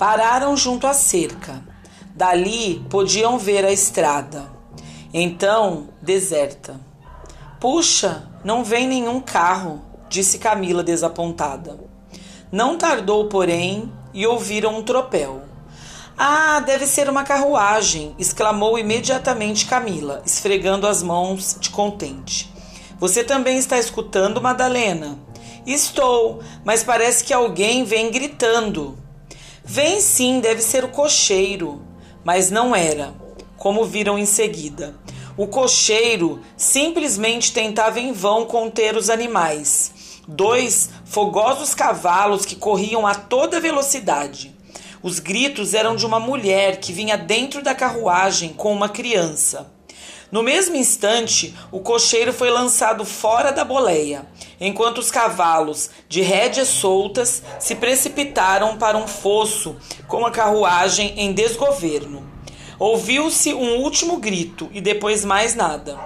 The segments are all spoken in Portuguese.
Pararam junto à cerca. Dali podiam ver a estrada. Então, deserta. Puxa, não vem nenhum carro, disse Camila desapontada. Não tardou, porém, e ouviram um tropel. Ah, deve ser uma carruagem! exclamou imediatamente Camila, esfregando as mãos de contente. Você também está escutando, Madalena? Estou, mas parece que alguém vem gritando. Vem sim, deve ser o cocheiro. Mas não era, como viram em seguida. O cocheiro simplesmente tentava em vão conter os animais. Dois fogosos cavalos que corriam a toda velocidade. Os gritos eram de uma mulher que vinha dentro da carruagem com uma criança. No mesmo instante, o cocheiro foi lançado fora da boleia, enquanto os cavalos, de rédeas soltas, se precipitaram para um fosso com a carruagem em desgoverno. Ouviu-se um último grito e depois mais nada.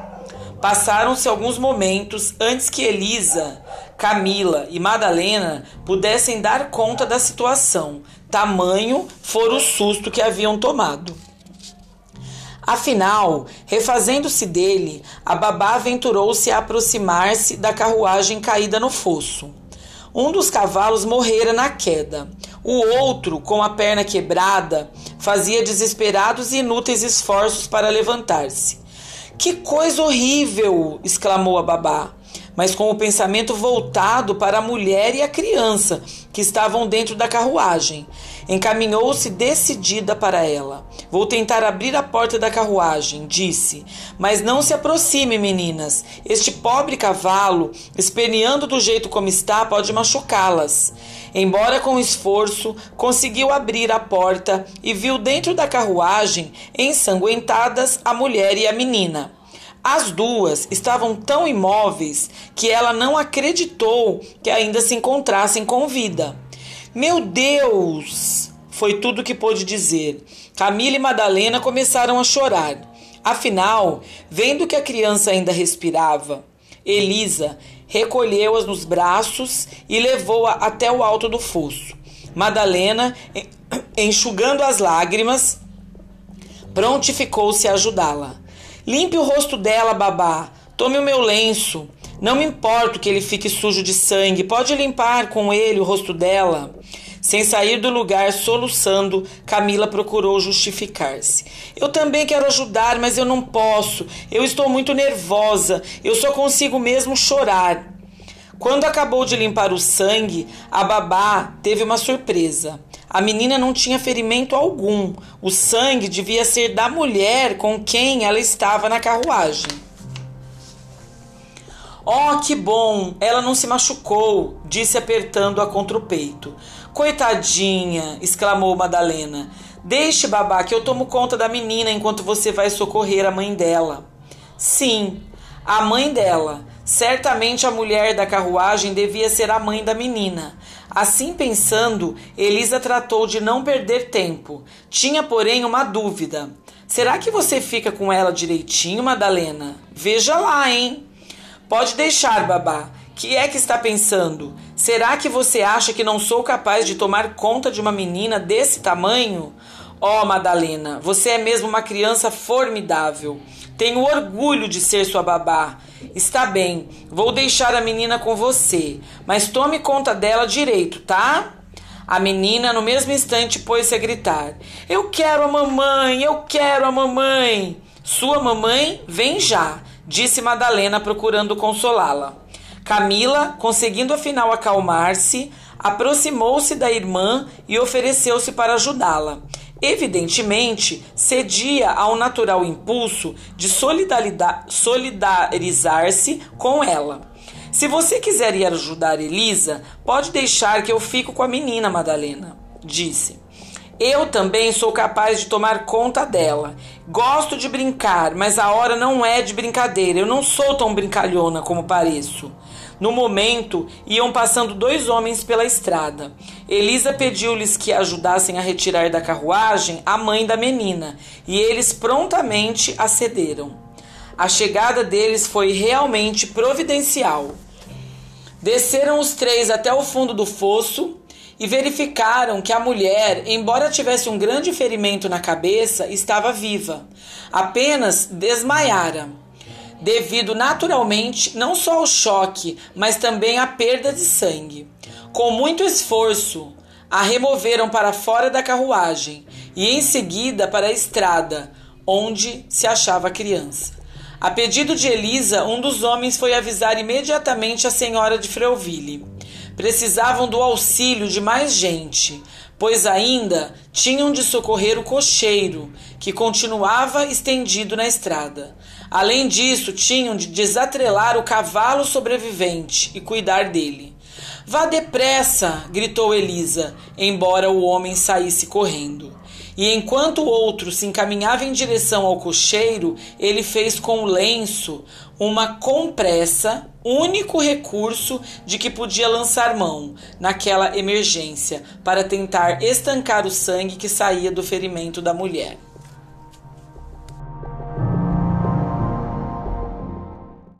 Passaram-se alguns momentos antes que Elisa, Camila e Madalena pudessem dar conta da situação, tamanho fora o susto que haviam tomado. Afinal, refazendo-se dele, a babá aventurou-se a aproximar-se da carruagem caída no fosso. Um dos cavalos morrera na queda. O outro, com a perna quebrada, fazia desesperados e inúteis esforços para levantar-se. Que coisa horrível! exclamou a babá mas com o pensamento voltado para a mulher e a criança que estavam dentro da carruagem. Encaminhou-se decidida para ela. Vou tentar abrir a porta da carruagem, disse. Mas não se aproxime, meninas. Este pobre cavalo, esperneando do jeito como está, pode machucá-las. Embora com esforço, conseguiu abrir a porta e viu dentro da carruagem, ensanguentadas, a mulher e a menina. As duas estavam tão imóveis que ela não acreditou que ainda se encontrassem com vida. Meu Deus! Foi tudo que pôde dizer. Camila e Madalena começaram a chorar. Afinal, vendo que a criança ainda respirava, Elisa recolheu-a nos braços e levou-a até o alto do fosso. Madalena, enxugando as lágrimas, prontificou-se a ajudá-la. Limpe o rosto dela, babá. Tome o meu lenço. Não me importo que ele fique sujo de sangue. Pode limpar com ele o rosto dela. Sem sair do lugar, soluçando, Camila procurou justificar-se. Eu também quero ajudar, mas eu não posso. Eu estou muito nervosa. Eu só consigo mesmo chorar. Quando acabou de limpar o sangue, a babá teve uma surpresa. A menina não tinha ferimento algum. O sangue devia ser da mulher com quem ela estava na carruagem. Oh, que bom! Ela não se machucou, disse apertando-a contra o peito. Coitadinha! exclamou Madalena. Deixe, babá, que eu tomo conta da menina enquanto você vai socorrer a mãe dela. Sim, a mãe dela. Certamente a mulher da carruagem devia ser a mãe da menina. Assim pensando, Elisa tratou de não perder tempo. Tinha, porém, uma dúvida. Será que você fica com ela direitinho, Madalena? Veja lá, hein? Pode deixar, babá. Que é que está pensando? Será que você acha que não sou capaz de tomar conta de uma menina desse tamanho? Oh, Madalena, você é mesmo uma criança formidável. Tenho orgulho de ser sua babá. Está bem, vou deixar a menina com você, mas tome conta dela direito, tá? A menina, no mesmo instante, pôs-se a gritar: Eu quero a mamãe, eu quero a mamãe. Sua mamãe vem já, disse Madalena, procurando consolá-la. Camila, conseguindo afinal acalmar-se, aproximou-se da irmã e ofereceu-se para ajudá-la evidentemente cedia ao natural impulso de solidarizar-se com ela. Se você quiser ir ajudar Elisa, pode deixar que eu fico com a menina, Madalena, disse. Eu também sou capaz de tomar conta dela. Gosto de brincar, mas a hora não é de brincadeira. Eu não sou tão brincalhona como pareço. No momento, iam passando dois homens pela estrada. Elisa pediu-lhes que ajudassem a retirar da carruagem a mãe da menina, e eles prontamente acederam. A chegada deles foi realmente providencial. Desceram os três até o fundo do fosso e verificaram que a mulher, embora tivesse um grande ferimento na cabeça, estava viva, apenas desmaiara, devido naturalmente não só ao choque, mas também à perda de sangue. Com muito esforço, a removeram para fora da carruagem e em seguida para a estrada, onde se achava a criança. A pedido de Elisa, um dos homens foi avisar imediatamente a senhora de Freuville. Precisavam do auxílio de mais gente, pois ainda tinham de socorrer o cocheiro, que continuava estendido na estrada. Além disso, tinham de desatrelar o cavalo sobrevivente e cuidar dele. Vá depressa! gritou Elisa, embora o homem saísse correndo. E enquanto o outro se encaminhava em direção ao cocheiro, ele fez com o lenço uma compressa, único recurso de que podia lançar mão naquela emergência, para tentar estancar o sangue que saía do ferimento da mulher.